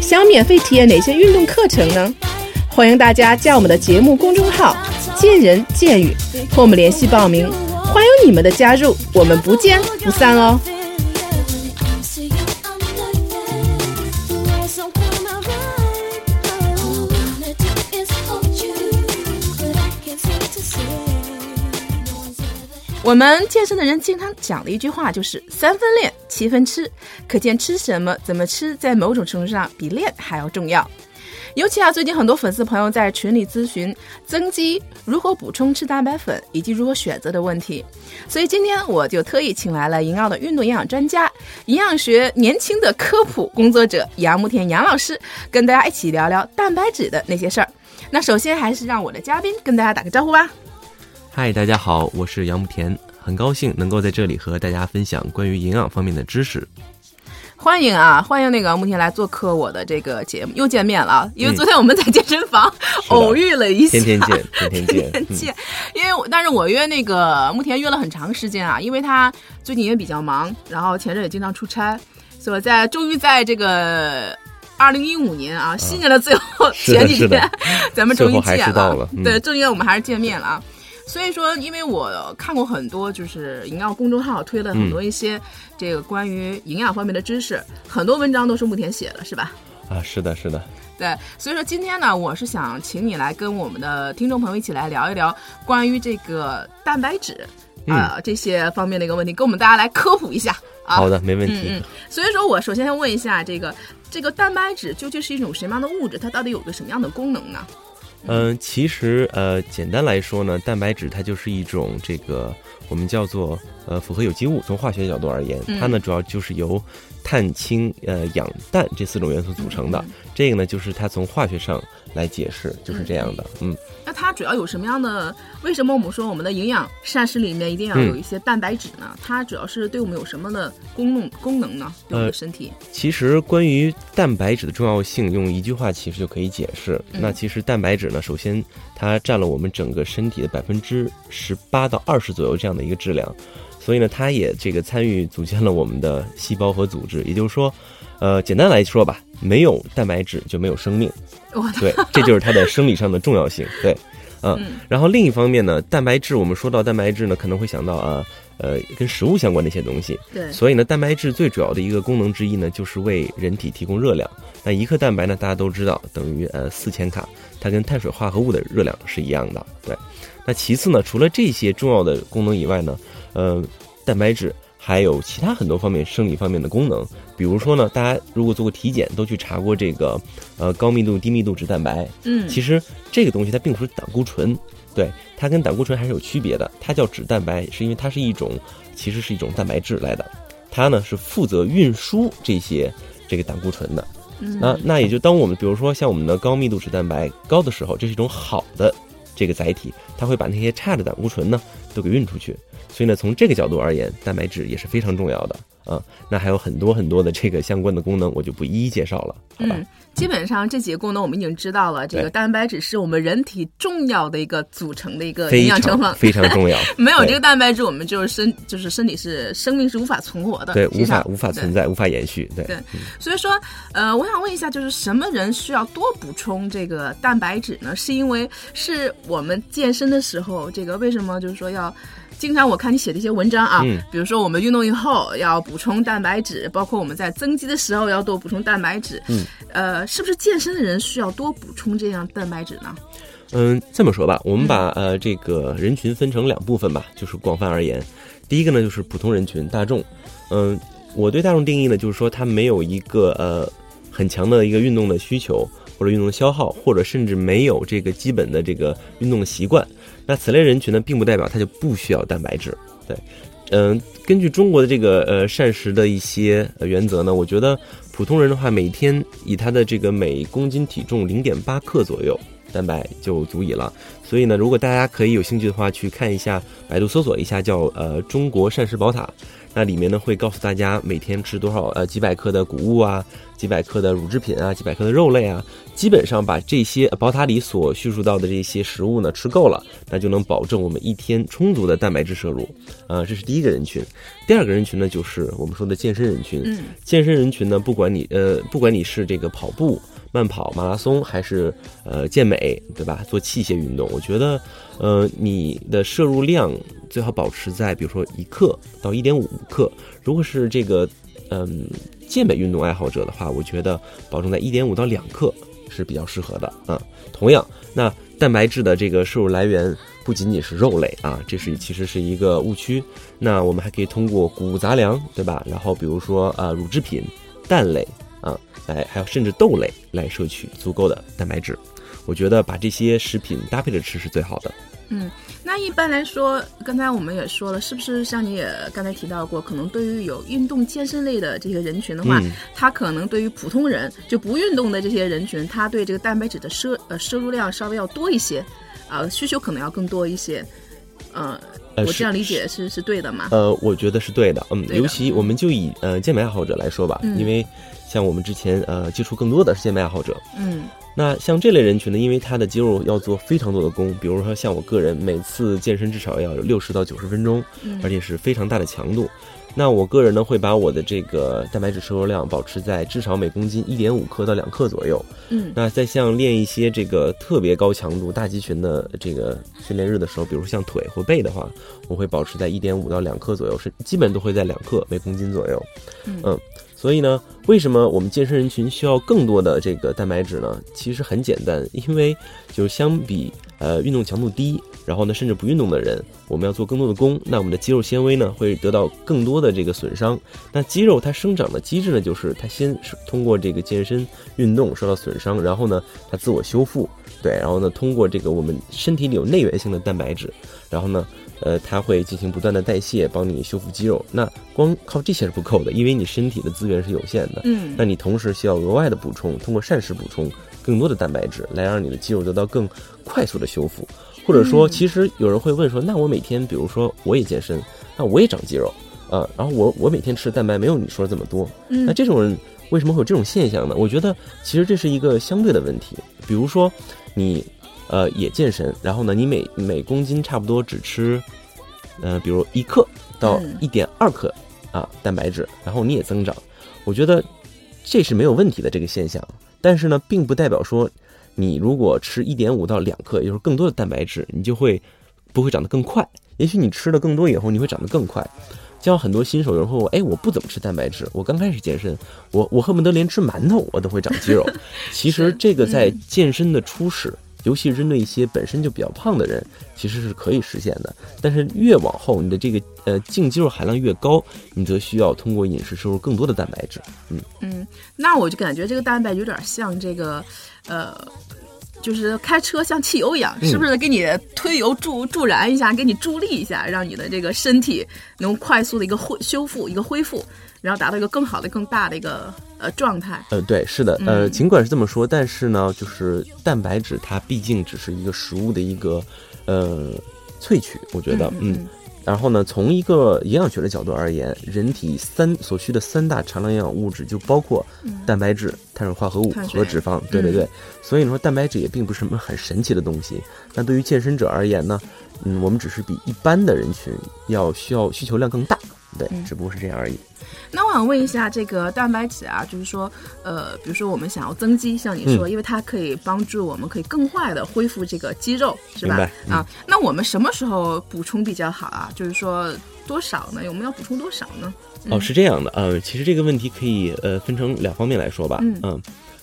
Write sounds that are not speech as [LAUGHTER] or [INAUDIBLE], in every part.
想免费体验哪些运动课程呢？欢迎大家加我们的节目公众号“见人见语”和我们联系报名。欢迎你们的加入，我们不见不散哦！我们健身的人经常讲的一句话就是“三分练，七分吃”，可见吃什么、怎么吃，在某种程度上比练还要重要。尤其啊，最近很多粉丝朋友在群里咨询增肌如何补充吃蛋白粉以及如何选择的问题，所以今天我就特意请来了银奥的运动营养专家、营养学年轻的科普工作者杨慕田杨老师，跟大家一起聊聊蛋白质的那些事儿。那首先还是让我的嘉宾跟大家打个招呼吧。嗨，大家好，我是杨慕田，很高兴能够在这里和大家分享关于营养方面的知识。欢迎啊，欢迎那个慕田来做客我的这个节目，又见面了。因为昨天我们在健身房偶遇了一下，天天见，[LAUGHS] 天天见，天天见。因为我但是我约那个慕田约了很长时间啊，因为他最近也比较忙，然后前阵也经常出差，所以在终于在这个二零一五年啊新年的最后前几天，咱们终于见了。对，终于我们还是见面了啊。所以说，因为我看过很多，就是营养公众号推了很多一些这个关于营养方面的知识，很多文章都是慕田写的，是吧？啊，是的，是的。对，所以说今天呢，我是想请你来跟我们的听众朋友一起来聊一聊关于这个蛋白质啊这些方面的一个问题，跟我们大家来科普一下啊。好的，没问题。嗯，所以说我首先要问一下，这个这个蛋白质究竟是一种什么样的物质？它到底有个什么样的功能呢？嗯，其实呃，简单来说呢，蛋白质它就是一种这个我们叫做呃复合有机物。从化学角度而言，它呢主要就是由碳、氢、呃氧、氮这四种元素组成的。这个呢就是它从化学上来解释就是这样的。嗯，那它主要有什么样的？为什么我们说我们的营养膳食里面一定要有一些蛋白质呢？它主要是对我们有什么的功能功能呢？对我们身体？其实关于蛋白质的重要性，用一句话其实就可以解释。那其实蛋白质呢，首先它占了我们整个身体的百分之十八到二十左右这样的一个质量，所以呢，它也这个参与组建了我们的细胞和组织。也就是说，呃，简单来说吧，没有蛋白质就没有生命。对，这就是它的生理上的重要性。对。嗯，然后另一方面呢，蛋白质，我们说到蛋白质呢，可能会想到啊，呃，跟食物相关的一些东西。对，所以呢，蛋白质最主要的一个功能之一呢，就是为人体提供热量。那一克蛋白呢，大家都知道等于呃四千卡，它跟碳水化合物的热量是一样的。对，那其次呢，除了这些重要的功能以外呢，呃，蛋白质。还有其他很多方面生理方面的功能，比如说呢，大家如果做过体检，都去查过这个，呃，高密度、低密度脂蛋白。嗯，其实这个东西它并不是胆固醇，对，它跟胆固醇还是有区别的。它叫脂蛋白，是因为它是一种，其实是一种蛋白质来的，它呢是负责运输这些这个胆固醇的。那那也就当我们比如说像我们的高密度脂蛋白高的时候，这是一种好的这个载体，它会把那些差的胆固醇呢都给运出去。所以呢，从这个角度而言，蛋白质也是非常重要的啊。那还有很多很多的这个相关的功能，我就不一一介绍了，好吧？基本上这几个功能我们已经知道了。这个蛋白质是我们人体重要的一个组成的一个营养成分，非常重要。[LAUGHS] 没有这个蛋白质，我们就是身就是身体是生命是无法存活的，对，无法无法存在，无法延续。对对，所以说，呃，我想问一下，就是什么人需要多补充这个蛋白质呢？是因为是我们健身的时候，这个为什么就是说要？经常我看你写的一些文章啊，比如说我们运动以后要补充蛋白质，包括我们在增肌的时候要多补充蛋白质。嗯，呃，是不是健身的人需要多补充这样蛋白质呢？嗯，这么说吧，我们把呃这个人群分成两部分吧，就是广泛而言，第一个呢就是普通人群大众。嗯，我对大众定义呢就是说他没有一个呃很强的一个运动的需求或者运动的消耗，或者甚至没有这个基本的这个运动的习惯。那此类人群呢，并不代表他就不需要蛋白质，对，嗯、根据中国的这个呃膳食的一些呃原则呢，我觉得普通人的话，每天以他的这个每公斤体重零点八克左右蛋白就足以了。所以呢，如果大家可以有兴趣的话，去看一下百度搜索一下叫呃中国膳食宝塔，那里面呢会告诉大家每天吃多少呃几百克的谷物啊，几百克的乳制品啊，几百克的肉类啊，基本上把这些呃宝塔里所叙述到的这些食物呢吃够了，那就能保证我们一天充足的蛋白质摄入。啊、这是第一个人群。第二个人群呢，就是我们说的健身人群。嗯健身人群呢，不管你呃，不管你是这个跑步、慢跑、马拉松，还是呃健美，对吧？做器械运动，我觉得呃你的摄入量最好保持在比如说一克到一点五克。如果是这个嗯、健美运动爱好者的话，我觉得保证在一点五到两克是比较适合的啊。同样，那蛋白质的这个摄入来源不仅仅是肉类啊，这是其实是一个误区。那我们还可以通过谷物杂粮，对吧？然后比如说呃乳制品、蛋类啊，来还有甚至豆类来摄取足够的蛋白质。我觉得把这些食品搭配着吃是最好的。嗯，那一般来说，刚才我们也说了，是不是像你也刚才提到过，可能对于有运动健身类的这些人群的话，嗯他可能对于普通人就不运动的这些人群，他对这个蛋白质的摄呃摄入量稍微要多一些，啊、需求可能要更多一些。呃，呃是我这样理解是是对的吗？呃，我觉得是对的，嗯，尤其我们就以呃健美爱好者来说吧，嗯因为像我们之前呃接触更多的是健美爱好者，嗯那像这类人群呢，因为他的肌肉要做非常多的功，比如说像我个人每次健身至少要有六十到九十分钟，嗯而且是非常大的强度。那我个人呢会把我的这个蛋白质摄入量保持在至少每公斤一点五克到两克左右。嗯那在像练一些这个特别高强度大肌群的这个训练日的时候，比如像腿或背的话，我会保持在一点五到两克左右，是基本都会在两克每公斤左右。嗯所以呢，为什么我们健身人群需要更多的这个蛋白质呢？其实很简单，因为就是相比呃运动强度低，然后呢甚至不运动的人，我们要做更多的功，那我们的肌肉纤维呢会得到更多的这个损伤。那肌肉它生长的机制呢，就是它先通过这个健身运动受到损伤，然后呢它自我修复，对，然后呢通过这个我们身体里有内源性的蛋白质，然后呢。呃，它会进行不断的代谢，帮你修复肌肉。那光靠这些是不够的，因为你身体的资源是有限的。嗯那你同时需要额外的补充，通过膳食补充更多的蛋白质，来让你的肌肉得到更快速的修复。或者说，嗯其实有人会问说，那我每天，比如说我也健身，那我也长肌肉，啊、然后我我每天吃的蛋白没有你说的这么多，嗯那这种人为什么会有这种现象呢？我觉得其实这是一个相对的问题。比如说你呃也健身，然后呢你每每公斤差不多只吃呃比如一克到嗯一点二克啊蛋白质，然后你也增长，我觉得这是没有问题的这个现象。但是呢，并不代表说你如果吃一点五到两克，也就是更多的蛋白质，你就会不会长得更快。也许你吃的更多以后，你会长得更快。就像很多新手有人会问我，哎，我不怎么吃蛋白质，我刚开始健身，我我恨不得连吃馒头我都会长肌肉。[LAUGHS] 其实这个在健身的初始，尤其是针对一些本身就比较胖的人，其实是可以实现的。但是越往后，你的这个呃净肌肉含量越高，你则需要通过饮食摄入更多的蛋白质。嗯，嗯，那我就感觉这个蛋白有点像这个，呃，就是开车像汽油一样，嗯。是不是给你推油助助燃一下，给你助力一下，让你的这个身体能快速的一个恢修复、一个恢复，然后达到一个更好的、更大的一个呃状态。呃，对，是的，呃，嗯。尽管是这么说，但是呢，就是蛋白质它毕竟只是一个食物的一个呃萃取，我觉得，嗯然后呢，从一个营养学的角度而言，人体三所需的三大常量营养物质就包括蛋白质、碳水化合物和脂肪。对对对，所以你说蛋白质也并不是什么很神奇的东西。那对于健身者而言呢，嗯，我们只是比一般的人群要需要需求量更大，对，嗯只不过是这样而已。那我想问一下，这个蛋白质啊，就是说，呃，比如说我们想要增肌，像你说，嗯因为它可以帮助我们可以更快的恢复这个肌肉，是吧？嗯啊，那我们什么时候补充比较好啊？就是说多少呢？我们要补充多少呢？哦，是这样的，呃，其实这个问题可以呃分成两方面来说吧，嗯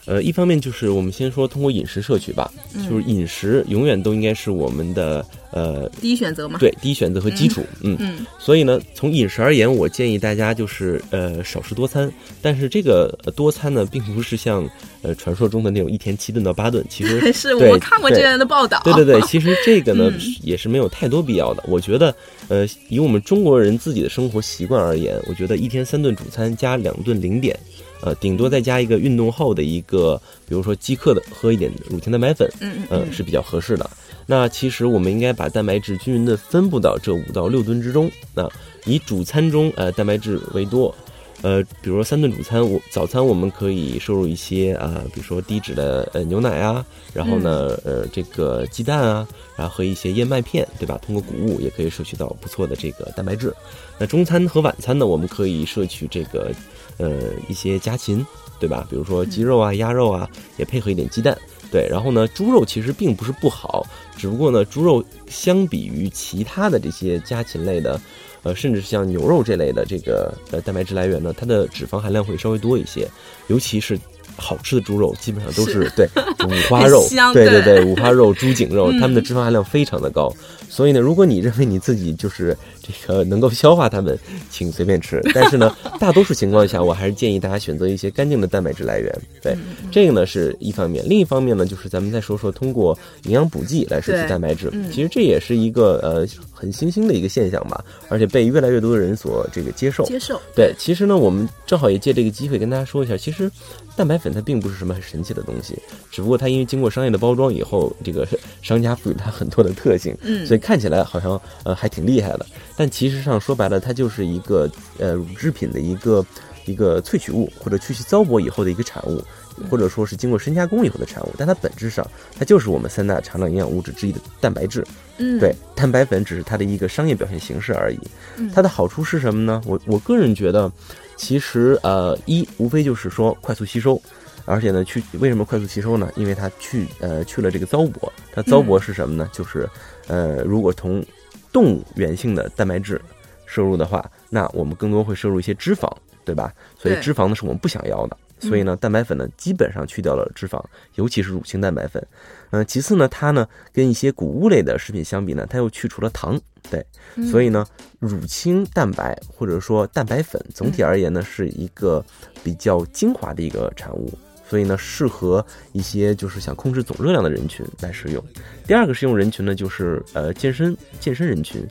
呃，一方面就是我们先说通过饮食摄取吧，就是饮食永远都应该是我们的呃第一选择嘛。对第一选择和基础，嗯嗯，所以呢，从饮食而言，我建议大家就是呃少食多餐，但是这个呃多餐呢，并不是像呃传说中的那种一天七顿到八顿，其实 [LAUGHS] 是对我看过这样的报道。对对对，其实这个呢、嗯也是没有太多必要的。我觉得，呃，以我们中国人自己的生活习惯而言，我觉得一天三顿主餐加两顿零点，呃，顶多再加一个运动后的一个，比如说即刻的喝一点乳清蛋白粉，嗯嗯呃，是比较合适的。那其实我们应该把蛋白质均匀的分布到这五到六顿之中。那以主餐中呃蛋白质为多，呃，比如说三顿主餐，我早餐我们可以摄入一些啊、比如说低脂的呃牛奶啊，然后呢呃这个鸡蛋啊，然后和一些燕麦片，对吧？通过谷物也可以摄取到不错的这个蛋白质。那中餐和晚餐呢，我们可以摄取这个呃一些家禽，对吧？比如说鸡肉啊、鸭肉啊，也配合一点鸡蛋。对，然后呢，猪肉其实并不是不好，只不过呢，猪肉相比于其他的这些家禽类的，呃，甚至是像牛肉这类的这个呃蛋白质来源呢，它的脂肪含量会稍微多一些，尤其是。好吃的猪肉基本上都是是对五花肉，[LAUGHS] 对对对，五花肉、猪颈肉，嗯它们的脂肪含量非常的高。所以呢，如果你认为你自己就是这个能够消化它们，请随便吃。但是呢，大多数情况下，我还是建议大家选择一些干净的蛋白质来源。对，嗯这个呢是一方面，另一方面呢，就是咱们再说说通过营养补剂来摄取蛋白质。嗯其实这也是一个呃很新兴的一个现象吧，而且被越来越多的人所这个接受。接受。对，其实呢，我们正好也借这个机会跟大家说一下，其实蛋白粉它并不是什么很神奇的东西，只不过它因为经过商业的包装以后，这个商家赋予它很多的特性，嗯所以看起来好像呃还挺厉害的，但其实上说白了，它就是一个呃乳制品的一个一个萃取物或者去其糟粕以后的一个产物。或者说是经过深加工以后的产物，但它本质上它就是我们三大常量营养物质之一的蛋白质。嗯，对，蛋白粉只是它的一个商业表现形式而已。嗯它的好处是什么呢？我我个人觉得，其实呃，一无非就是说快速吸收，而且呢，去为什么快速吸收呢？因为它去呃去了这个糟粕，它糟嗯粕是什么呢？就是呃，如果从动物源性的蛋白质摄入的话，那我们更多会摄入一些脂肪，对吧？所以脂肪呢是我们不想要的。所以呢，蛋白粉呢基本上去掉了脂肪，尤其是乳清蛋白粉。嗯、其次呢，它呢跟一些谷物类的食品相比呢，它又去除了糖。对，所以呢，乳清蛋白或者说蛋白粉，总体而言呢是一个比较精华的一个产物。所以呢，适合一些就是想控制总热量的人群来食用。第二个适用人群呢，就是呃健身健身人群。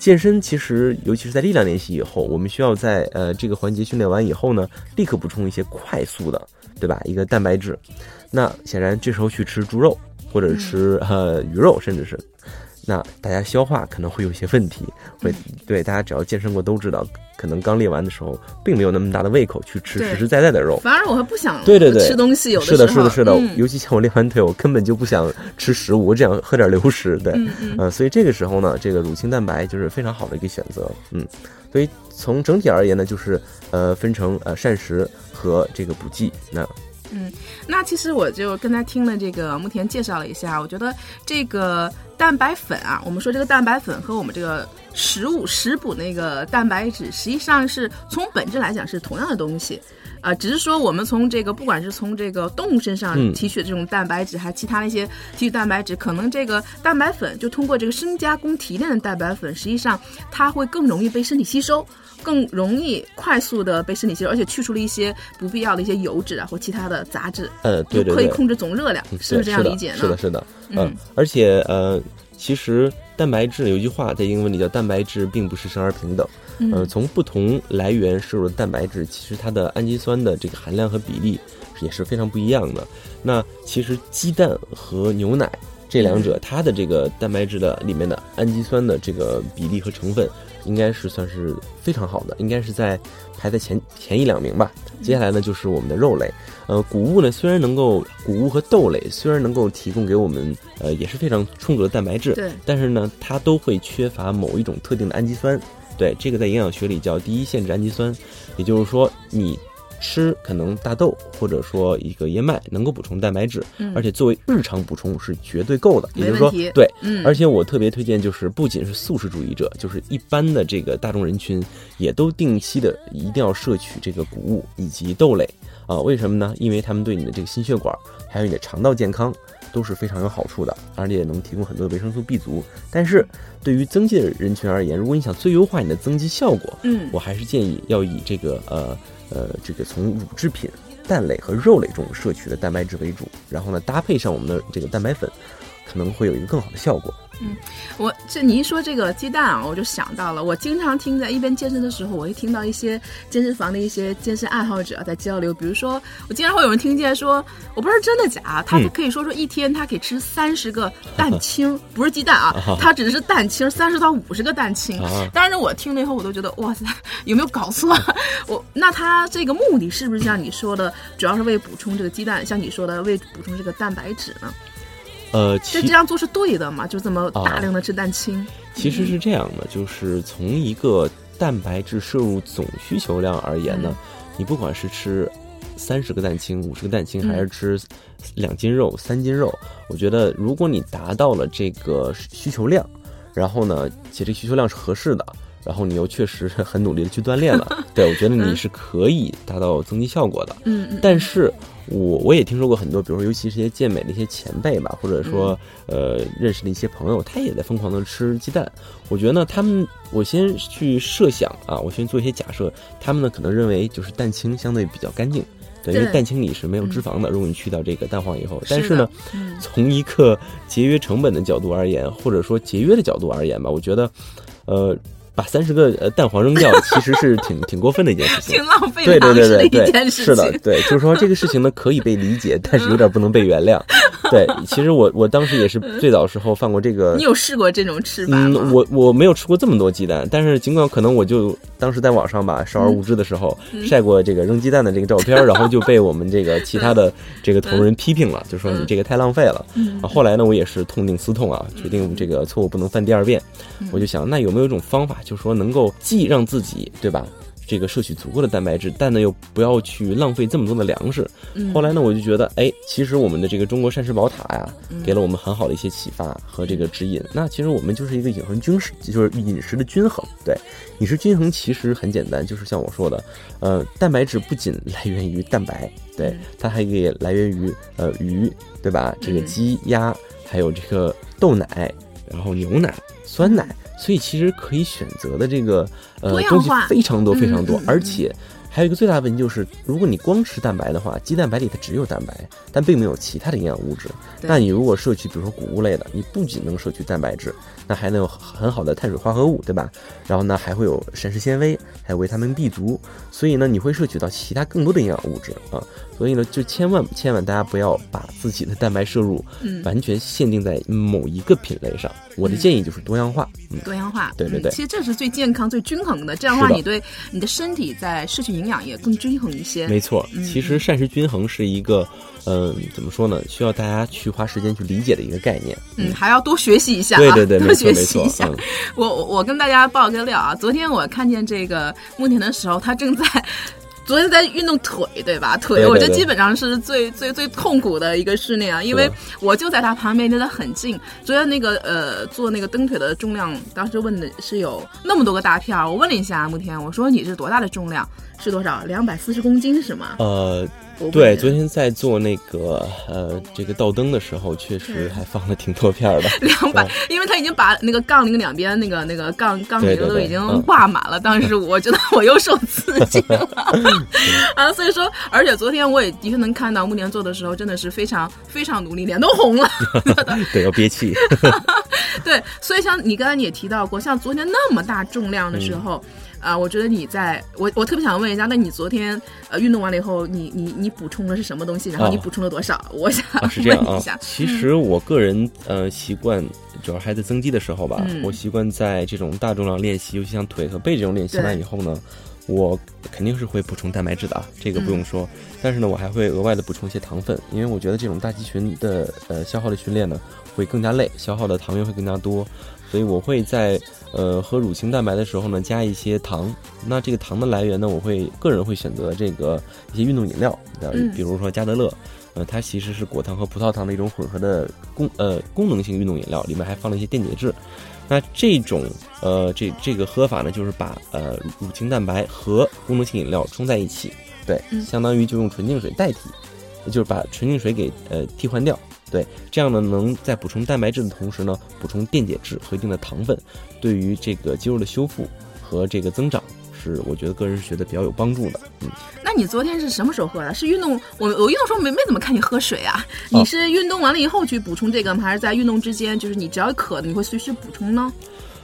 健身其实尤其是在力量练习以后，我们需要在呃这个环节训练完以后呢，立刻补充一些快速的，对吧？一个蛋白质。那显然这时候去吃猪肉或者吃呃鱼肉，甚至是。那大家消化可能会有一些问题，会对大家只要健身过都知道，可能刚练完的时候并没有那么大的胃口去吃实实在在的肉，反而我还不想对对对吃东西，有是的，时候是的，是的。嗯尤其像我练完腿，我根本就不想吃食物，我只想喝点流食。对，嗯嗯呃，所以这个时候呢，这个乳清蛋白就是非常好的一个选择。嗯，所以从整体而言呢，就是呃分成呃膳食和这个补剂。那那其实我就跟他听了这个木田介绍了一下，我觉得这个蛋白粉啊，我们说这个蛋白粉和我们这个食物食补那个蛋白质，实际上是从本质来讲是同样的东西。啊、只是说我们从这个，不管是从这个动物身上嗯。提取的这种蛋白质，还其他的一些提取蛋白质，可能这个蛋白粉就通过这个深加工提炼的蛋白粉，实际上它会更容易被身体吸收，更容易快速的被身体吸收，而且去除了一些不必要的一些油脂啊或其他的杂质，呃，对对对，就可以控制总热量，嗯是不是这样理解呢？是的，是的，嗯嗯，而且呃，其实蛋白质有一句话在英文里叫“蛋白质并不是生而平等”。呃，嗯从不同来源摄入的蛋白质，其实它的氨基酸的这个含量和比例也是非常不一样的。那其实鸡蛋和牛奶这两者，它的这个蛋白质的里面的氨基酸的这个比例和成分，应该是算是非常好的，应该是在排在前前一两名吧。接下来呢，就是我们的肉类。呃，谷物呢，虽然能够谷物和豆类虽然能够提供给我们呃也是非常充足的蛋白质，对，但是呢，它都会缺乏某一种特定的氨基酸。对，这个在营养学里叫第一限制氨基酸，也就是说，你吃可能大豆或者说一个燕麦能够补充蛋白质，嗯而且作为日常补充是绝对够的。也就是说对，嗯，而且我特别推荐，就是不仅是素食主义者，就是一般的这个大众人群，也都定期的一定要摄取这个谷物以及豆类啊，为什么呢？因为它们对你的这个心血管还有你的肠道健康都是非常有好处的，而且也能提供很多的维生素 B 族。但是对于增肌的人群而言，如果你想最优化你的增肌效果，嗯我还是建议要以这个呃呃这个从乳制品、蛋类和肉类中摄取的蛋白质为主，然后呢搭配上我们的这个蛋白粉，可能会有一个更好的效果。嗯我这你一说这个鸡蛋啊，我就想到了，我经常听在一边健身的时候，我会听到一些健身房的一些健身爱好者在交流，比如说，我经常会有人听见说，我不知道真的假，他嗯可以说说一天他可以吃三十个蛋清，[LAUGHS] 不是鸡蛋啊，他只是蛋清，三十到五十个蛋清。啊当然，我听了以后，我都觉得哇塞，有没有搞错？[LAUGHS] 我那他这个目的是不是像你说的，主要是为补充这个鸡蛋，像你说的为补充这个蛋白质呢？呃，其这这样做是对的嘛？就这么啊大量的吃蛋清？其实是这样的，就是从一个蛋白质摄入总需求量而言呢，你不管是吃三十个蛋清、五十个蛋清，嗯还是吃两斤肉、三斤肉，我觉得如果你达到了这个需求量，然后呢，且这需求量是合适的。然后你又确实很努力的去锻炼了，[LAUGHS] 对我觉得你是可以达到增肌效果的。嗯嗯，但是我我也听说过很多，比如说尤其是一些健美的一些前辈吧，或者说、呃认识的一些朋友，他也在疯狂的吃鸡蛋。我觉得呢，他们我先去设想啊，我先做一些假设，他们呢可能认为就是蛋清相对比较干净。对，因为蛋清里是没有脂肪的，如果你去掉这个蛋黄以后，但是呢，嗯从一个节约成本的角度而言，或者说节约的角度而言吧，我觉得，呃，把三十个呃蛋黄扔掉，其实是挺挺过分的一件事情 [LAUGHS] 挺。浪费对对对对对。是的，对，就是说这个事情呢可以被理解，但是有点不能被原谅。[LAUGHS] 对，其实我我当时也是最早时候犯过这个你。有试过这种吃法吗？嗯，我我没有吃过这么多鸡蛋，但是尽管可能我就当时在网上吧，少儿无知的时候、嗯晒过这个扔鸡蛋的这个照片，然后就被我们这个其他的这个同仁批评了，就说你这个太浪费了。嗯啊，后来呢，我也是痛定思痛啊，决定这个错误不能犯第二遍。嗯我就想，那有没有一种方法，就是说能够既让自己对吧，这个摄取足够的蛋白质，但呢又不要去浪费这么多的粮食。嗯后来呢，我就觉得，哎，其实我们的这个中国膳食宝塔呀，嗯给了我们很好的一些启发和这个指引。那其实我们就是一个饮食均衡，就是饮食的均衡。对，饮食均衡其实很简单，就是像我说的，呃，蛋白质不仅来源于蛋白，对嗯，它还可以来源于呃鱼，对吧？这个嗯鸡鸭，还有这个豆奶，然后牛奶、酸奶，所以其实可以选择的这个呃东西非常多非常多而且。还有一个最大的问题就是，如果你光吃蛋白的话，鸡蛋白里它只有蛋白，但并没有其他的营养物质。对那你如果摄取，比如说谷物类的，你不仅能摄取蛋白质，那还能有很好的碳水化合物，对吧？然后呢，还会有膳食纤维，还有维他命 B 族，所以呢，你会摄取到其他更多的营养物质啊。所以呢，就千万千万大家不要把自己的蛋白摄入嗯完全限定在某一个品类上。我的建议就是多样化。嗯，多样化，对对对嗯其实这是最健康、最均衡的。这样的话，你对你的身体在摄取营养也更均衡一些。没错，嗯其实膳食均衡是一个，嗯、怎么说呢？需要大家去花时间去理解的一个概念。嗯，还要多学习一下、啊，对对对，多没错学习一下。嗯我我我跟大家爆个料啊，昨天我看见这个牧田的时候，他正在。昨天在运动腿，对吧？腿，我觉得基本上是最最最痛苦的一个训练啊，因为我就在他旁边，离得很近。昨天那个呃做那个蹬腿的重量，当时问的是有那么多个大片儿，我问了一下慕田，我说你是多大的重量？是多少？两百四十公斤是吗？呃，对，昨天在做那个呃这个倒灯的时候，确实还放了挺多片儿的。[LAUGHS] 两百，因为他已经把那个杠铃两边那个那个杠杠铃都已经嗯挂满了。当时我觉得我又受刺激了 [LAUGHS] 啊，所以说，而且昨天我也的确能看到木年做的时候，真的是非常非常努力，脸都红了。[LAUGHS] 对，要憋气。对，所以像你刚才你也提到过，像昨天那么大重量的时嗯候。啊、我觉得你在我我特别想问一下，那你昨天呃运动完了以后，你你你补充的是什么东西？然后你哦补充了多少？我想啊，是这样啊问一下。。其实我个人呃习惯，主要还在增肌的时候吧，嗯我习惯在这种大重量练习，尤其像腿和背这种练习完以后呢，我肯定是会补充蛋白质的啊，这个不用说。但是呢，我还会额外的补充一些糖分，因为我觉得这种大肌群的呃消耗的训练呢，会更加累，消耗的糖原会更加多。所以我会在呃喝乳清蛋白的时候呢，加一些糖。那这个糖的来源呢，我会个人会选择这个一些运动饮料，比如说加德乐，呃，它其实是果糖和葡萄糖的一种混合的功呃功能性运动饮料，里面还放了一些电解质。那这种呃这这个喝法呢，就是把呃乳清蛋白和功能性饮料冲在一起，对，相当于就用纯净水代替，就是把纯净水给呃替换掉。对，这样呢，能在补充蛋白质的同时呢，补充电解质和一定的糖分，对于这个肌肉的修复和这个增长，是我觉得个人是觉得比较有帮助的。嗯，那你昨天是什么时候喝的？是运动？我我运动时候没没怎么看你喝水啊？你是运动完了以后去补充这个吗？还是在运动之间，就是你只要渴，你会随时补充呢？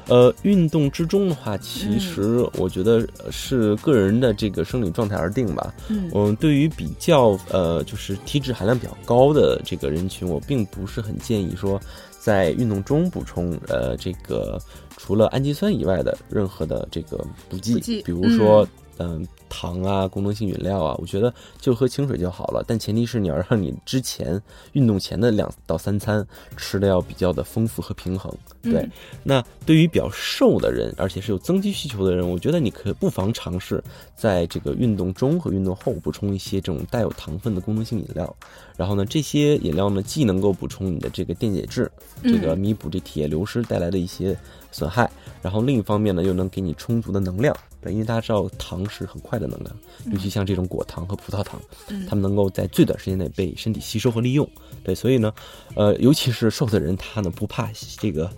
呃，运动之中的话，其实我觉得是个人的这个生理状态而定吧。嗯，对于比较呃，就是体脂含量比较高的这个人群，我并不是很建议说在运动中补充呃这个除了氨基酸以外的任何的这个补剂，比如说嗯。糖啊，功能性饮料啊，我觉得就喝清水就好了。但前提是你要让你之前运动前的两到三餐吃的要比较的丰富和平衡。对，那对于比较瘦的人，而且是有增肌需求的人，我觉得你可不妨尝试在这个运动中和运动后补充一些这种带有糖分的功能性饮料。然后呢，这些饮料呢，既能够补充你的这个电解质，这个弥补这体液流失带来的一些损害，然后另一方面呢，又能给你充足的能量。对因为大家知道糖是很快的能量，尤其像这种果糖和葡萄糖，它们能够在最短时间内被身体吸收和利用。对，所以呢，呃，尤其是瘦的人，他呢不怕这个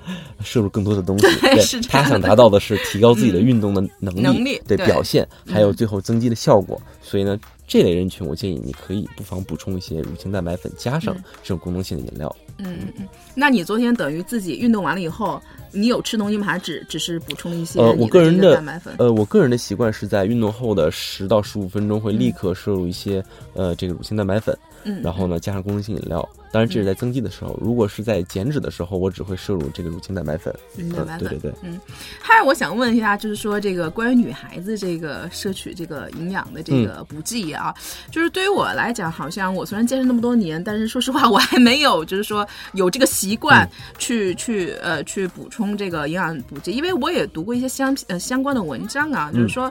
摄入更多的东西，对，他想达到的是提高自己的运动的能力，对表现，还有最后增肌的效果。所以呢。这类人群，我建议你可以不妨补充一些乳清蛋白粉，加上这种功能性的饮料。嗯嗯嗯，那你昨天等于自己运动完了以后，你有吃东西吗？还是只只是补充了一些？呃，我个人的呃，我个人的习惯是在运动后的十到十五分钟会立刻摄入一些呃这个乳清蛋白粉，嗯，然后呢加上功能性饮料。当然，这是在增肌的时候。如果是在减脂的时候，我只会摄入这个乳清蛋白粉。蛋白粉，对对对。嗯，还有我想问一下，就是说这个关于女孩子这个摄取这个营养的这个补剂啊，就是对于我来讲，好像我虽然健身那么多年，但是说实话，我还没有就是说有这个习惯去去呃去补充这个营养补剂，因为我也读过一些相呃相关的文章啊，就是说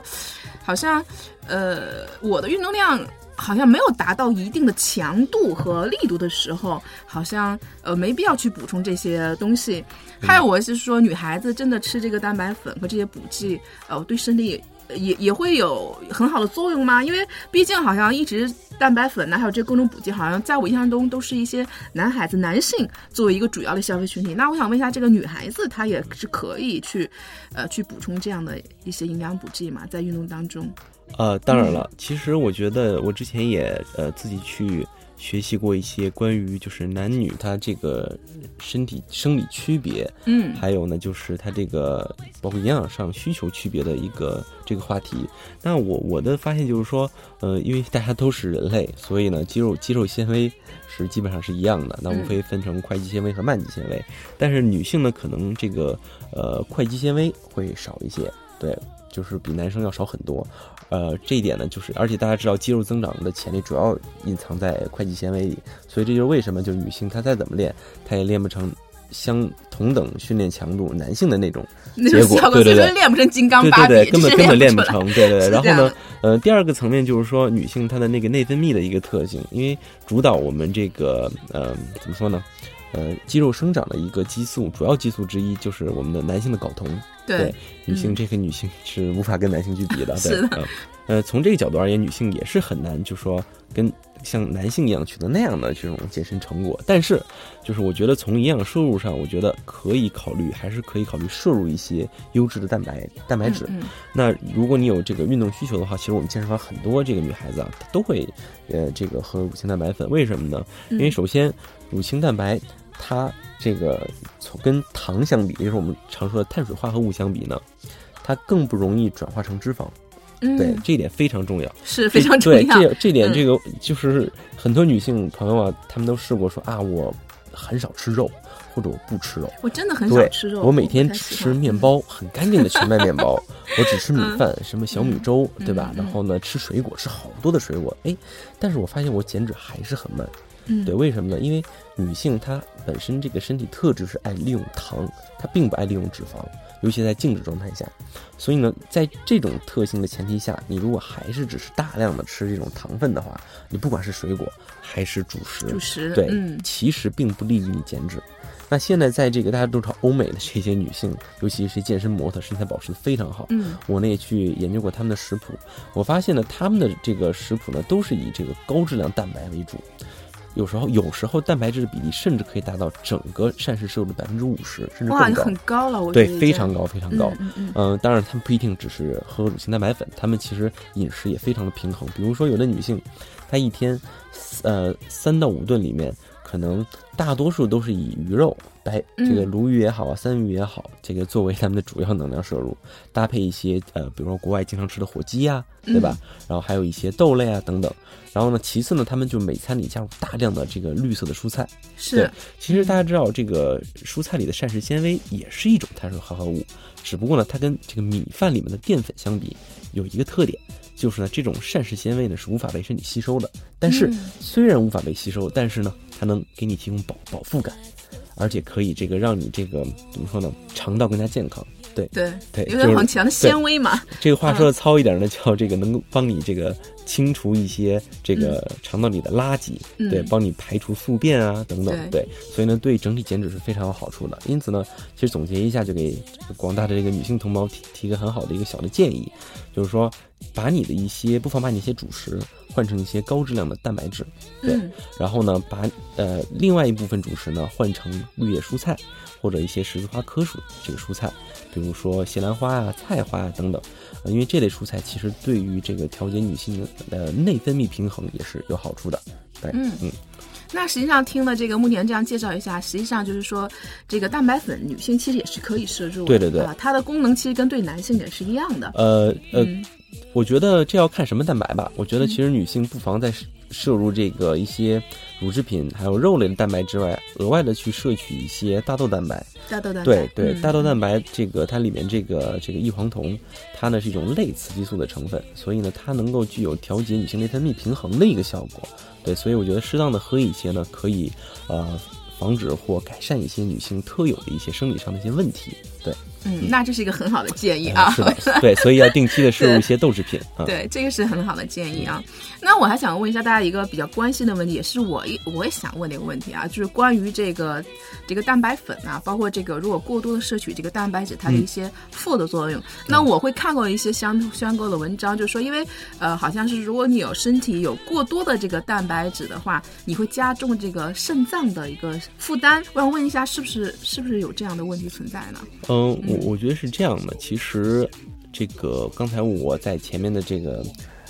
好像呃我的运动量。好像没有达到一定的强度和力度的时候，好像呃没必要去补充这些东西。还有，我是说，女孩子真的吃这个蛋白粉和这些补剂，呃，对身体也也会有很好的作用吗？因为毕竟好像一直蛋白粉呢，还有这各种补剂，好像在我印象中都是一些男孩子、男性作为一个主要的消费群体。那我想问一下，这个女孩子她也是可以去呃去补充这样的一些营养补剂吗？在运动当中？呃，当然了，其实我觉得我之前也呃自己去学习过一些关于就是男女他这个身体生理区别，嗯，还有呢就是他这个包括营养上需求区别的一个这个话题。那我我的发现就是说，呃，因为大家都是人类，所以呢肌肉肌肉纤维是基本上是一样的，那无非分成快肌纤维和慢肌纤维。但是女性呢，可能这个呃快肌纤维会少一些，对，就是比男生要少很多。呃，这一点呢，就是而且大家知道，肌肉增长的潜力主要隐藏在会计纤维里，所以这就是为什么，就是女性她再怎么练，她也练不成相同等训练强度男性的那种结果，对对对，练不成金刚芭比，对对对，根本根本练不成，对对。[LAUGHS] 然后呢，呃，第二个层面就是说，女性她的那个内分泌的一个特性，因为主导我们这个呃怎么说呢，呃，肌肉生长的一个激素，主要激素之一就是我们的男性的睾酮。对，女性这个女性是无法跟男性去比的，对，呃，从这个角度而言，女性也是很难，就说跟像男性一样取得那样的这种健身成果。但是，就是我觉得从营养摄入上，我觉得可以考虑，还是可以考虑摄入一些优质的蛋白蛋白质。那如果你有这个运动需求的话，其实我们健身房很多这个女孩子啊，她都会呃这个喝乳清蛋白粉。为什么呢？因为首先乳清蛋白。它这个从跟糖相比，也就是我们常说的碳水化合物相比呢，它更不容易转化成脂肪。对，这一点非常重要，是非常重要。对，这这点这个就是很多女性朋友啊，她们都试过说啊，我很少吃肉，或者我不吃肉。我真的很少吃肉，我每天只吃面包，很干净的全麦面包。我只吃米饭，什么小米粥，对吧？然后呢，吃水果，吃好多的水果。哎，但是我发现我减脂还是很慢。嗯，对，为什么呢？因为女性她本身这个身体特质是爱利用糖，她并不爱利用脂肪，尤其在静止状态下。所以呢，在这种特性的前提下，你如果还是只是大量的吃这种糖分的话，你不管是水果还是主食，主食对，嗯其实并不利于你减脂。那现在在这个大家都知道，欧美的这些女性，尤其是健身模特，身材保持的非常好。嗯我呢也去研究过他们的食谱，我发现呢，他们的这个食谱呢都是以这个高质量蛋白为主，有时候有时候蛋白质的比例甚至可以达到整个膳食摄入的百分之五十，甚至哇，更高。很高了，我觉对非常高，非常高。嗯嗯嗯、当然，他们不一定只是喝乳清蛋白粉，他们其实饮食也非常的平衡。比如说，有的女性，她一天，呃，三到五顿里面，可能大多数都是以鱼肉，白这个嗯鲈鱼也好啊，三文鱼也好，这个作为他们的主要能量摄入，搭配一些呃，比如说国外经常吃的火鸡呀、对吧？然后还有一些豆类啊等等。然后呢，其次呢，他们就每餐里加入大量的这个绿色的蔬菜。是对，其实大家知道，这个蔬菜里的膳食纤维也是一种碳水化合物，只不过呢，它跟这个米饭里面的淀粉相比，有一个特点，就是呢，这种膳食纤维呢是无法被身体吸收的。但是嗯虽然无法被吸收，但是呢，它能给你提供饱饱腹感，而且可以这个让你这个怎么说呢，肠道更加健康。对对对，有就是点很强的纤维嘛，这个话说的糙一点呢，叫这个能够帮你这个清除一些这个肠道里的垃圾，嗯。对，帮你排除宿便啊等等，对。对，所以呢，对整体减脂是非常有好处的。因此呢，其实总结一下，就给广大的这个女性同胞提提个很好的一个小的建议，就是说，把你的一些不妨把你一些主食换成一些高质量的蛋白质，对，嗯然后呢，把呃另外一部分主食呢换成绿叶蔬菜或者一些十字花科属这个蔬菜，比如说西兰花啊、菜花啊等等，呃，因为这类蔬菜其实对于这个调节女性的呃内分泌平衡也是有好处的。对，嗯嗯，那实际上听了这个目前这样介绍一下，实际上就是说，这个蛋白粉女性其实也是可以摄入的，对对对啊它的功能其实跟对男性也是一样的。呃呃，嗯我觉得这要看什么蛋白吧。我觉得其实女性不妨在摄摄入这个一些乳制品还有肉类的蛋白之外，额外的去摄取一些大豆蛋白。大豆蛋白，对对，嗯大豆蛋白这个它里面这个这个异黄酮，它呢是一种类雌激素的成分，所以呢它能够具有调节女性内分泌平衡的一个效果。对，所以我觉得适当的喝一些呢，可以呃防止或改善一些女性特有的一些生理上的一些问题。对，嗯，那这是一个很好的建议啊。是的，[LAUGHS] 对，所以要定期的摄入一些豆制品啊。对，这个是很好的建议啊。那我还想问一下大家一个比较关心的问题，也是我一我也想问的一个问题啊，就是关于这个这个蛋白粉啊，包括这个如果过多的摄取这个蛋白质，它的一些负的作用。那我会看过一些相相关的文章，就是说，因为呃，好像是如果你有身体有过多的这个蛋白质的话，你会加重这个肾脏的一个负担。我想问一下，是不是是不是有这样的问题存在呢？嗯，我我觉得是这样的。其实，这个刚才我在前面的这个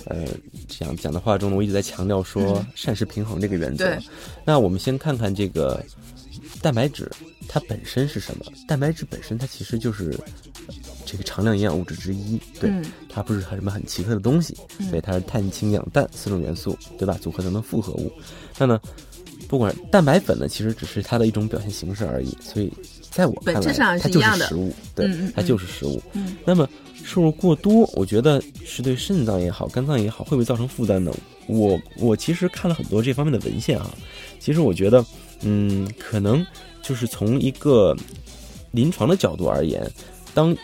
呃讲讲的话中呢，我一直在强调说膳食平衡这个原则。对那我们先看看这个蛋白质，它本身是什么？蛋白质本身它其实就是呃这个常量营养物质之一，对，嗯它不是很什么很奇特的东西，所以，它是碳、氢、氧、氮四种元素，对吧？组合成的复合物。那呢，不管蛋白粉呢，其实只是它的一种表现形式而已，所以在我看来，本质上是它就一样的是食物，对，它就是食物。嗯那么摄入过多，我觉得是对肾脏也好、肝脏也好，会不会造成负担呢？我我其实看了很多这方面的文献啊，其实我觉得，嗯，可能就是从一个临床的角度而言，当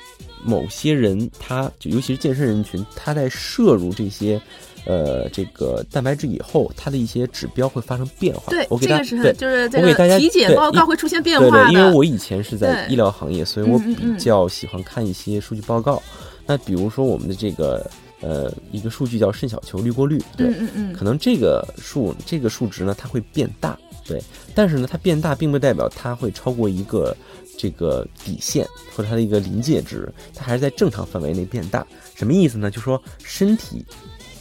某些人他就尤其是健身人群，他在摄入这些。呃，这个蛋白质以后，它的一些指标会发生变化。对，我给大这个是对就是我给大家个体检报告会出现变对化的。对，因为我以前是在医疗行业，所以我比较喜欢看一些数据报告。那比如说我们的这个呃一个数据叫肾小球滤过率，对，嗯嗯嗯，可能这个数这个数值呢它会变大，对，但是呢它变大并不代表它会超过一个这个底线或者它的一个临界值，它还是在正常范围内变大。什么意思呢？就说身体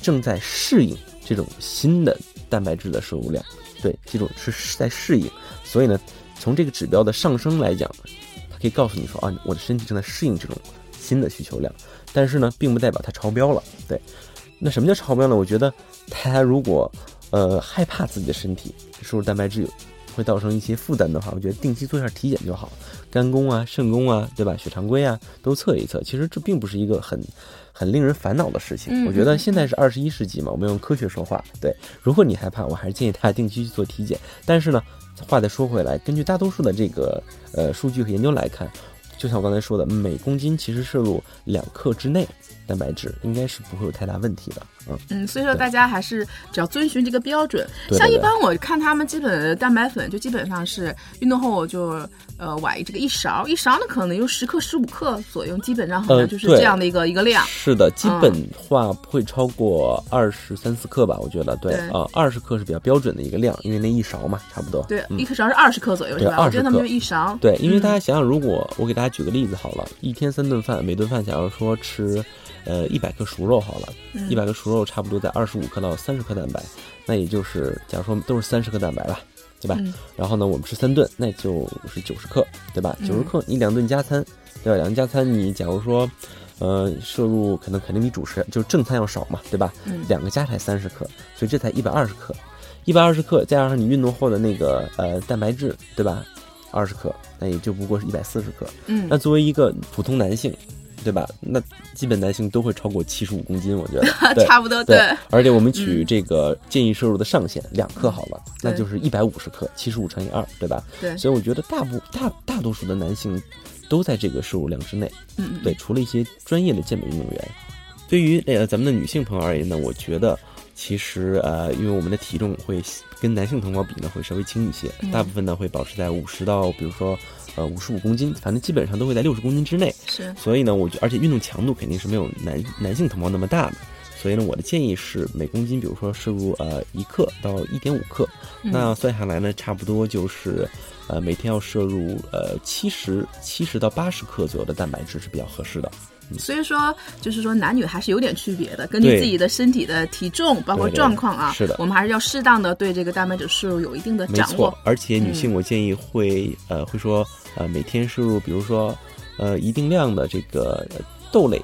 正在适应这种新的蛋白质的摄入量，对，这种是在适应，所以呢，从这个指标的上升来讲，它可以告诉你说啊，我的身体正在适应这种新的需求量，但是呢，并不代表它超标了，对。那什么叫超标呢？我觉得大家如果呃害怕自己的身体摄入蛋白质会造成一些负担的话，我觉得定期做一下体检就好，肝功啊、肾功啊，对吧？血常规啊，都测一测。其实这并不是一个很很令人烦恼的事情。嗯我觉得现在是二十一世纪嘛，我们用科学说话。对，如果你害怕，我还是建议大家定期去做体检。但是呢，话再说回来，根据大多数的这个呃数据和研究来看，就像我刚才说的，每公斤其实摄入两克之内蛋白质，应该是不会有太大问题的。嗯，嗯，所以说大家还是只要遵循这个标准。对对对像一般我看他们基本蛋白粉就基本上是运动后就呃崴这个一勺，一勺呢可能有十克十五克左右，基本上好呃像就是这样的一个、一个量。是的，基本话不会超过二十三四克吧？我觉得对对啊，二十克是比较标准的一个量，因为那一勺嘛，差不多。对，嗯一个勺是二十克左右是对吧？我觉得他们就一勺。对，因为嗯大家想想，如果我给大家举个例子好了，一天三顿饭，每顿饭假如说吃，呃，一百克熟肉好了，嗯一百克熟肉差不多在二十五克到三十克蛋白，那也就是假如说都是三十克蛋白吧，对吧？嗯然后呢，我们吃三顿，那就是九十克，对吧？嗯九十克，你两顿加餐，对吧？两顿加餐，你假如说，呃，摄入可能肯定比主食就正餐要少嘛，对吧？嗯两个加起来三十克，所以这才一百二十克，一百二十克加上你运动后的那个呃蛋白质，对吧？二十克，那也就不过是一百四十克。嗯那作为一个普通男性，对吧？那基本男性都会超过七十五公斤，我觉得。[LAUGHS] 对差不多对对。而且我们取这个建议摄入的上限两克好了，那就是一百五十克，七十五乘以二，对吧？对所以我觉得大部大大多数的男性都在这个摄入量之内。嗯嗯对，除了一些专业的健美运动员，对于呃咱们的女性朋友而言呢，我觉得其实呃，因为我们的体重会跟男性同胞比呢会稍微轻一些，嗯大部分呢会保持在五十到比如说呃五十五公斤，反正基本上都会在六十公斤之内。是所以呢，我觉而且运动强度肯定是没有男男性同胞那么大的。所以呢，我的建议是每公斤，比如说摄入呃一克到一点五克，嗯那算下来呢，差不多就是，呃，每天要摄入呃七十七十到八十克左右的蛋白质是比较合适的。所以说，就是说男女还是有点区别的，根据自己的身体的体重，包括状况啊，是的我们还是要适当的对这个蛋白质摄入有一定的掌握错。，而且女性我建议会、呃会说呃每天摄入，比如说呃一定量的这个呃豆类，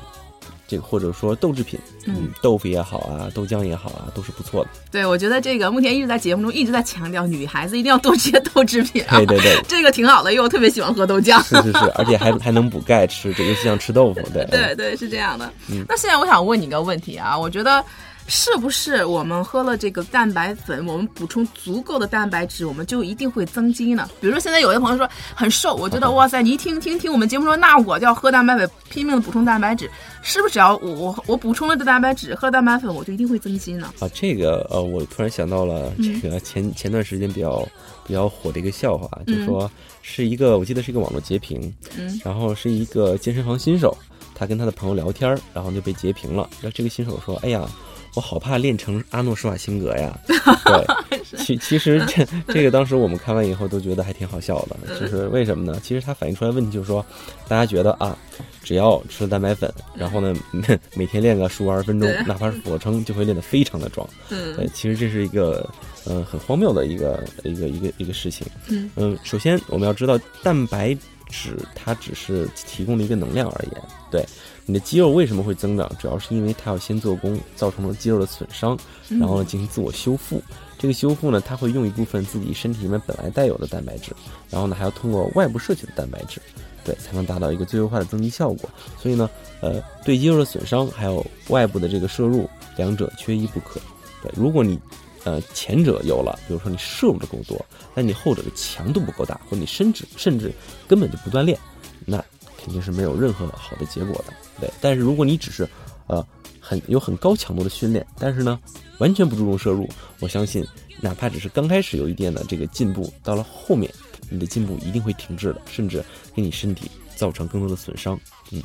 这个或者说豆制品，嗯豆腐也好啊，豆浆也好啊，都是不错的。对，我觉得这个目前一直在节目中一直在强调，女孩子一定要多吃些豆制品啊。对对对。[LAUGHS] 这个挺好的，因为我特别喜欢喝豆浆。是是是，而且还还能补钙吃，这尤其像吃豆腐，对 [LAUGHS] 对对，是这样的。嗯那现在我想问你一个问题啊，我觉得是不是我们喝了这个蛋白粉，我们补充足够的蛋白质，我们就一定会增肌呢？比如说现在有的朋友说很瘦，我觉得哇塞，你一听听听我们节目说，那我就要喝蛋白粉，拼命的补充蛋白质，是不是只要我我我补充了这蛋白质，喝蛋白粉，我就一定会增肌呢？啊，这个呃，我突然想到了嗯这个前、前段时间比较比较火的一个笑话，就嗯说是一个我记得是一个网络截屏，嗯然后是一个健身房新手，他跟他的朋友聊天儿，然后就被截屏了。然后这个新手说：“哎呀，我好怕练成阿诺施瓦辛格呀。[LAUGHS] ”对，其其实这这个当时我们看完以后都觉得还挺好笑的，嗯就是为什么呢？其实它反映出来问题就是说，大家觉得啊，只要吃了蛋白粉，然后呢 [LAUGHS] 每天练个十五二十分钟，哪怕是俯卧撑，就会练得非常的壮。嗯对，其实这是一个呃很荒谬的一个一个一个一个事情。嗯嗯，首先我们要知道，蛋白质它只是提供了一个能量而言。对，你的肌肉为什么会增长，主要是因为它要先做工，造成了肌肉的损伤，然后呢进行自我修复。这个修复呢，它会用一部分自己身体里面本来带有的蛋白质，然后呢还要通过外部摄取的蛋白质，对，才能达到一个最优化的增肌效果。所以呢，呃，对肌肉的损伤还有外部的这个摄入，两者缺一不可。对，如果你呃前者有了，比如说你摄入的够多，但你后者的强度不够大，或者你甚至甚至根本就不锻炼，那肯定是没有任何好的结果的。对，但是如果你只是呃很有很高强度的训练，但是呢完全不注重摄入，我相信哪怕只是刚开始有一点的这个进步，到了后面你的进步一定会停滞的，甚至给你身体造成更多的损伤。嗯，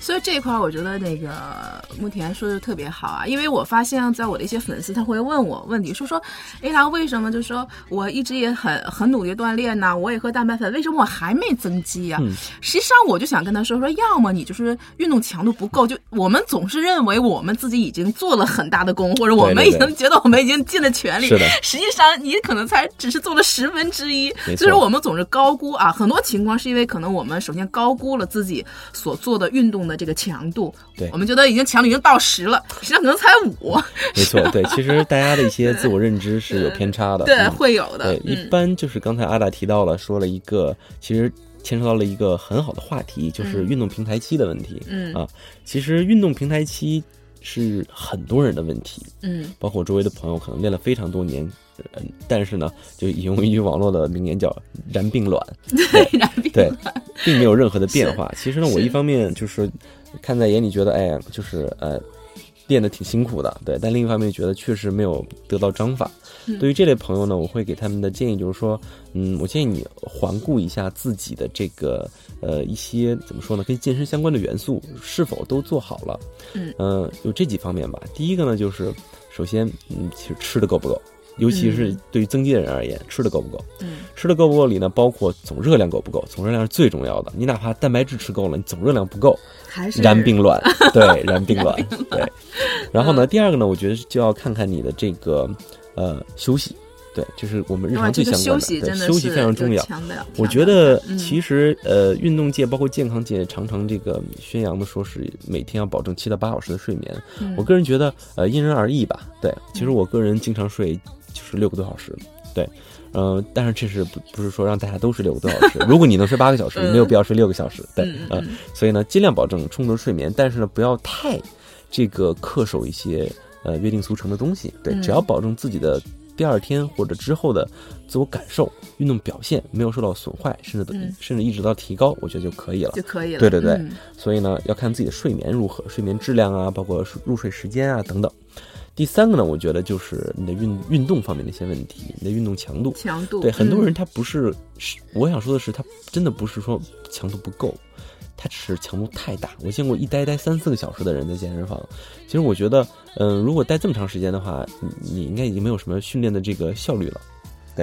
所以这一块儿，我觉得那个慕田说的特别好啊，因为我发现，在我的一些粉丝他会问我问题，说说，哎，他为什么就说我一直也很很努力锻炼呐、我也喝蛋白粉，为什么我还没增肌啊？嗯。实际上，我就想跟他说说，要么你就是运动强度不够，就我们总是认为我们自己已经做了很大的功，或者我们已经觉得我们已经尽了全力，实际上你可能才只是做了十分之一，所以说我们总是高估啊，很多情况是因为可能我们首先高高估了自己所做的运动的这个强度。对我们觉得已经强度已经到十了，实际上可能才五。没错，对，其实大家的一些自我认知是有 [LAUGHS] 偏差的。对，嗯会有的。对，一嗯般就是刚才阿达提到了，说了一个，其实牵扯到了一个很好的话题，就是运动平台期的问题。嗯啊，其实运动平台期是很多人的问题，嗯包括我周围的朋友，可能练了非常多年，嗯，但是呢，就引用一句网络的名言叫“然并卵”，[LAUGHS] 对，然并对，并没有任何的变化。其实呢，我一方面就是看在眼里，觉得哎呀，就是呃。练得挺辛苦的，对，但另一方面觉得确实没有得到章法。嗯对于这类朋友呢，我会给他们的建议就是说，嗯，我建议你环顾一下自己的这个呃一些怎么说呢，跟健身相关的元素是否都做好了。嗯呃有这几方面吧。第一个呢，就是首先，嗯，其实吃的够不够，尤其是对于增肌的人而言，吃的够不够。嗯吃的够不够里呢，包括总热量够不够，总热量是最重要的。你哪怕蛋白质吃够了，你总热量不够，还是然并卵，[LAUGHS] 对，然并卵，对。然后呢，嗯第二个呢，我觉得就要看看你的这个呃休息，对，就是我们日，常最相关的，休息非常重要。我觉得嗯其实呃，运动界包括健康界常常这个宣扬的说是每天要保证七到八小时的睡眠。嗯我个人觉得呃因人而异吧。对，其实我个人经常睡就是六个多小时。对，呃，但是这是不不是说让大家都睡六个多小时。如果你能睡八个小时，[LAUGHS] 嗯没有必要睡六个小时。对，嗯所以呢，尽量保证充足的睡眠，但是呢，不要太这个恪守一些呃约定俗成的东西。对，嗯只要保证自己的第二天或者之后的自我感受、运动表现没有受到损坏，甚至、嗯甚至一直到提高，我觉得就可以了就。可以了。对对对嗯所以呢，要看自己的睡眠如何，睡眠质量啊，包括入睡时间啊等等。第三个呢，我觉得就是你的运运动方面的一些问题，你的运动强度。强度对，很多嗯人他不是，是我想说的是，他真的不是说强度不够，他只是强度太大。我见过一待待三四个小时的人在健身房。其实我觉得，嗯、如果待这么长时间的话，你你应该已经没有什么训练的这个效率了。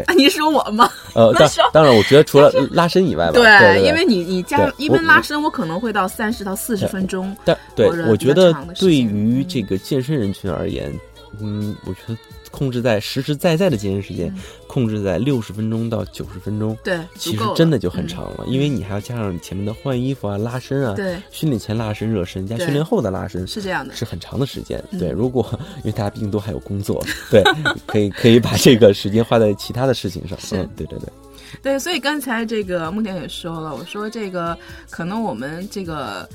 啊你说我吗？呃，当当然，我觉得除了拉伸以外吧，对对对因为你你加一般拉伸，我可能会到三十到四十分钟。但对我觉得对于这个健身人群而言，嗯，我觉得控制在实实在在的健身时间，嗯。控制在六十分钟到九十分钟，对，其实真的就很嗯长了，因为你还要加上前面的换衣服啊、拉伸啊，对，训练前拉伸、热身加训练后的拉伸，是这样的。是很长的时间。嗯。对，如果因为大家毕竟都还有工作，[LAUGHS] 对，可以可以把这个时间花在其他的事情上。嗯，对对对，对，所以刚才这个木田也说了，我说这个可能我们这个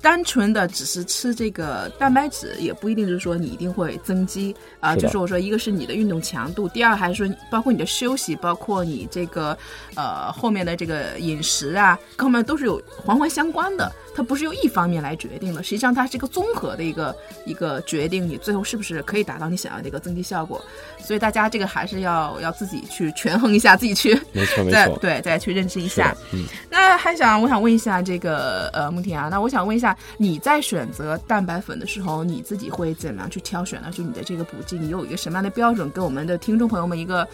单纯的只是吃这个蛋白质，也不一定就是说你一定会增肌啊、就是我说，一个是你的运动强度，第二还是说包括你的休息，包括你这个呃后面的这个饮食啊，各方面都是有环环相关的，它不是由一方面来决定的，实际上它是一个综合的一个一个决定，你最后是不是可以达到你想要的一个增肌效果。所以大家这个还是要要自己去权衡一下，自己去没错没错。再对再去认知一下。，嗯，那还想我想问一下这个呃穆婷啊，那我想问一下你在选择蛋白粉的时候，你自己会怎么样去挑选呢？就你的这个补剂，你有一个什么样的标准，给我们的听众朋友们一个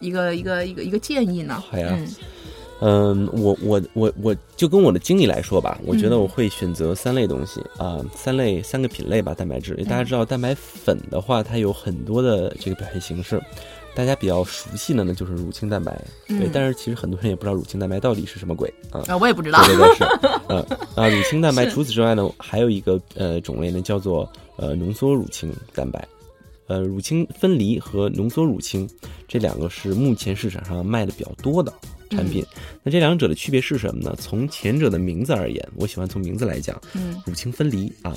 一个一个一个一个建议呢？好呀嗯嗯，我我我我就跟我的经历来说吧，我觉得嗯我会选择三类东西啊、三类三个品类吧，蛋白质。大家嗯知道蛋白粉的话，它有很多的这个表现形式，大家比较熟悉的呢就是乳清蛋白，对，嗯但是其实很多人也不知道乳清蛋白到底是什么鬼啊。啊，我也不知道。对对对是，[LAUGHS] 嗯啊，乳清蛋白。除此之外呢，还有一个呃种类呢，叫做呃浓缩乳清蛋白。呃，乳清分离和浓缩乳清这两个是目前市场上卖的比较多的产品。那这两者的区别是什么呢？从前者的名字而言，我喜欢从名字来讲，嗯乳清分离啊，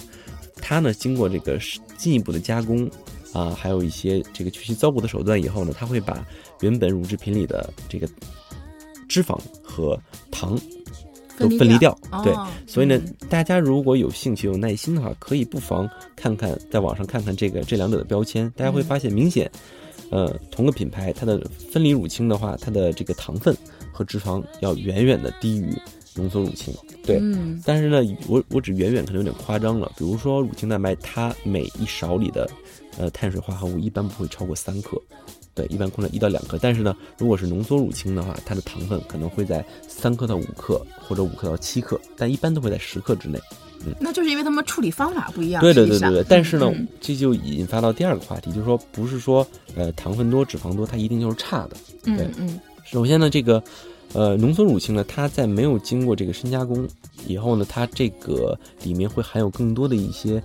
它呢经过这个进一步的加工啊，还有一些这个去其糟粕的手段以后呢，它会把原本乳制品里的这个脂肪和糖都分离掉。对，哦所以呢嗯，大家如果有兴趣、有耐心的话，可以不妨看看在网上看看这个这两者的标签，大家会发现明显，呃，同个品牌它的分离乳清的话，它的这个糖分和脂肪要远远的低于浓缩乳清。对，嗯但是呢，我我只远远可能有点夸张了。比如说乳清蛋白，它每一勺里的呃碳水化合物一般不会超过三克，对，一般控制一到两克。但是呢，如果是浓缩乳清的话，它的糖分可能会在三克到五克，或者五克到七克，但一般都会在十克之内。嗯那就是因为他们处理方法不一样。对对对对对。但是呢，嗯这就引发到第二个话题，就是说不是说呃糖分多、脂肪多，它一定就是差的。对嗯嗯首先呢，这个呃，浓缩乳清呢，它在没有经过这个深加工以后呢，它这个里面会含有更多的一些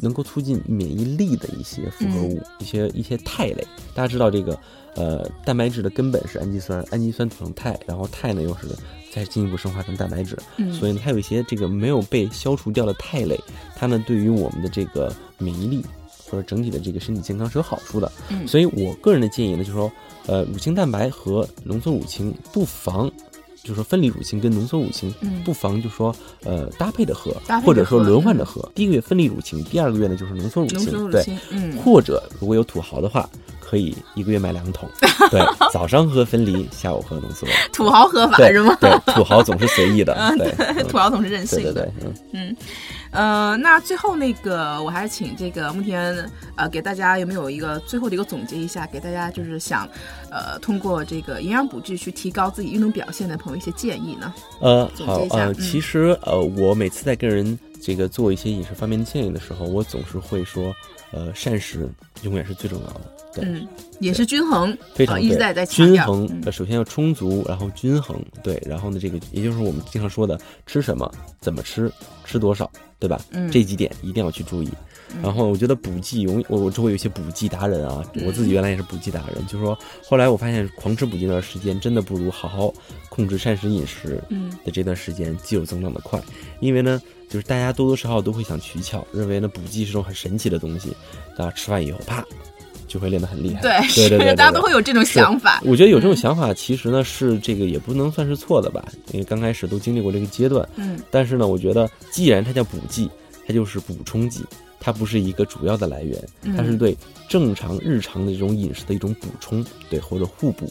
能够促进免疫力的一些复合物，一些一些肽类。大家知道这个，呃，蛋白质的根本是氨基酸，氨基酸组成肽，然后肽呢又是再进一步生化成蛋白质，所以呢，它有一些这个没有被消除掉的肽类，它呢对于我们的这个免疫力或者整体的这个身体健康是有好处的。所以我个人的建议呢，就是说。呃，乳清蛋白和浓缩乳清不妨，就是说分离乳清跟浓缩乳清，不妨就说呃搭配的喝，或者说轮换着喝。第一个月分离乳清，第二个月呢就是浓缩乳清，对，嗯。或者如果有土豪的话，可以一个月买两桶，[LAUGHS] 对，[LAUGHS] 早上喝分离，下午喝浓缩。土豪喝法是吗？对，土豪总是随意的，[LAUGHS] 对，土豪总是任性，对对对，嗯嗯。呃，那最后那个，我还是请这个慕天，呃，给大家有没有一个最后的一个总结一下，给大家就是想，呃，通过这个营养补剂去提高自己运动表现的朋友一些建议呢？呃，好，呃，其实呃，我每次在跟人这个做一些饮食方面的建议的时候，我总是会说，呃，膳食永远是最重要的。嗯，也是均衡，非常一直在在均衡。呃，首先要充足，然后均衡，对，然后呢，这个也就是我们经常说的，吃什么，怎么吃，吃多少。对吧？嗯，这几点一定要去注意。然后我觉得补剂，永我我周围有些补剂达人啊，我自己原来也是补剂达人。就是说，后来我发现狂吃补剂那段时间，真的不如好好控制膳食饮食的这段时间肌肉增长的快。因为呢，就是大家多多少少都会想取巧，认为呢补剂是种很神奇的东西，大家吃完以后啪就会练得很厉害。对对对对，大家都会有这种想法。我觉得有这种想法，其实呢是这个也不能算是错的吧，因为刚开始都经历过这个阶段。嗯，但是呢，我觉得既然它叫补剂。它就是补充剂，它不是一个主要的来源，它是对正常日常的这种饮食的一种补充，对或者互补。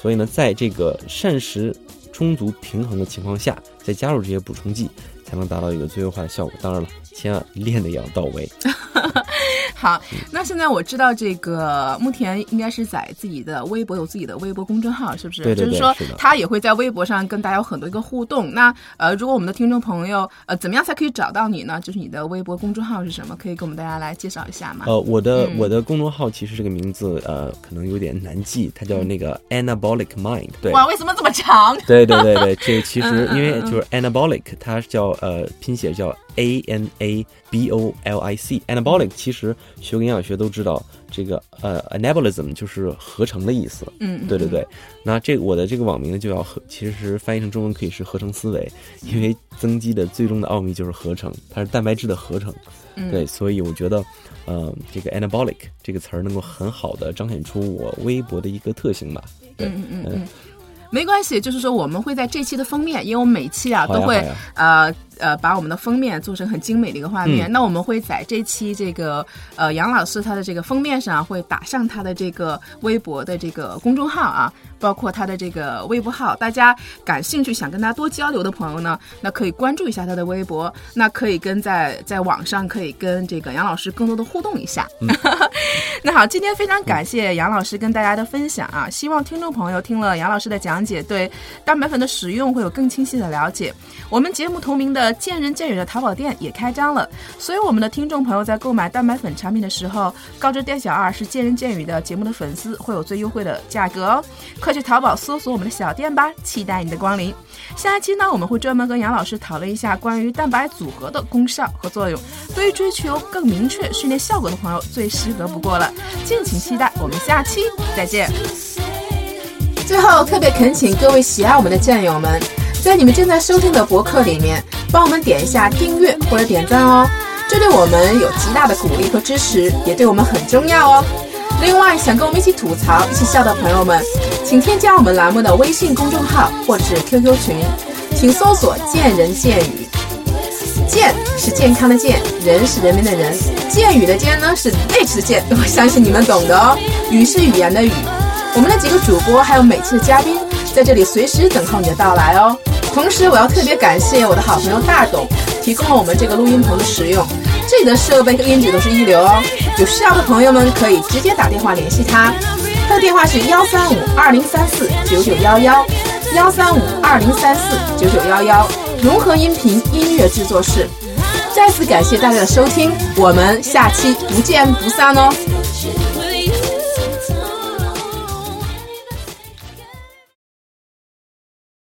所以呢，在这个膳食充足平衡的情况下，再加入这些补充剂，才能达到一个最优化的效果。当然了，千万练的也要到位。[LAUGHS] [LAUGHS] 好，那现在我知道这个慕田应该是在自己的微博有自己的微博公众号，是不是？对对对，就是说他也会在微博上跟大家有很多一个互动。那呃，如果我们的听众朋友呃，怎么样才可以找到你呢？就是你的微博公众号是什么？可以给我们大家来介绍一下吗？呃，我的我的公众号其实这个名字呃可能有点难记，它叫那个 Anabolic Mind。对，哇，为什么这么长？对对对对，这其实因为就是 Anabolic，它叫呃拼写叫。A N A B O L I C，anabolic 其实学营养学都知道，这个呃 anabolism 就是合成的意思。嗯，对对对。那这我的这个网名呢，就要合，其实翻译成中文可以是合成思维，因为增肌的最终的奥秘就是合成，它是蛋白质的合成。对，所以我觉得，呃，这个 anabolic 这个词儿能够很好的彰显出我微博的一个特性吧。嗯嗯嗯。没关系，就是说我们会在这期的封面，因为我们每期啊都会呃。呃，把我们的封面做成很精美的一个画面。那我们会在这期这个呃杨老师他的这个封面上会打上他的这个微博的这个公众号啊，包括他的这个微博号。大家感兴趣想跟他多交流的朋友呢，那可以关注一下他的微博，那可以跟在在网上可以跟这个杨老师更多的互动一下。[LAUGHS] 那好，今天非常感谢杨老师跟大家的分享啊，希望听众朋友听了杨老师的讲解，对蛋白粉的使用会有更清晰的了解。我们节目同名的。见人见语的淘宝店也开张了，所以我们的听众朋友在购买蛋白粉产品的时候，告知店小二是见人见语的节目的粉丝，会有最优惠的价格哦。快去淘宝搜索我们的小店吧，期待你的光临。下一期呢，我们会专门跟杨老师讨论一下关于蛋白组合的功效和作用，对于追求更明确训练效果的朋友最适合不过了，敬请期待。我们下期再见。最后，特别恳请各位喜爱我们的战友们。在你们正在收听的博客里面，帮我们点一下订阅或者点赞哦，这对我们有极大的鼓励和支持，也对我们很重要哦。另外，想跟我们一起吐槽、一起笑的朋友们，请添加我们栏目的微信公众号或者是 QQ 群，请搜索“见人见语”。健是健康的健，人是人民的人，见语的见呢是 H 的见，我相信你们懂的哦。语是语言的语。我们的几个主播还有每期的嘉宾在这里随时等候你的到来哦。同时，我要特别感谢我的好朋友大董，提供了我们这个录音棚的使用。这里的设备和音质都是一流哦。有需要的朋友们可以直接打电话联系他，他的电话是幺三五二零三四九九幺幺，幺三五二零三四九九幺幺。融合音频音乐制作室。再次感谢大家的收听，我们下期不见不散哦。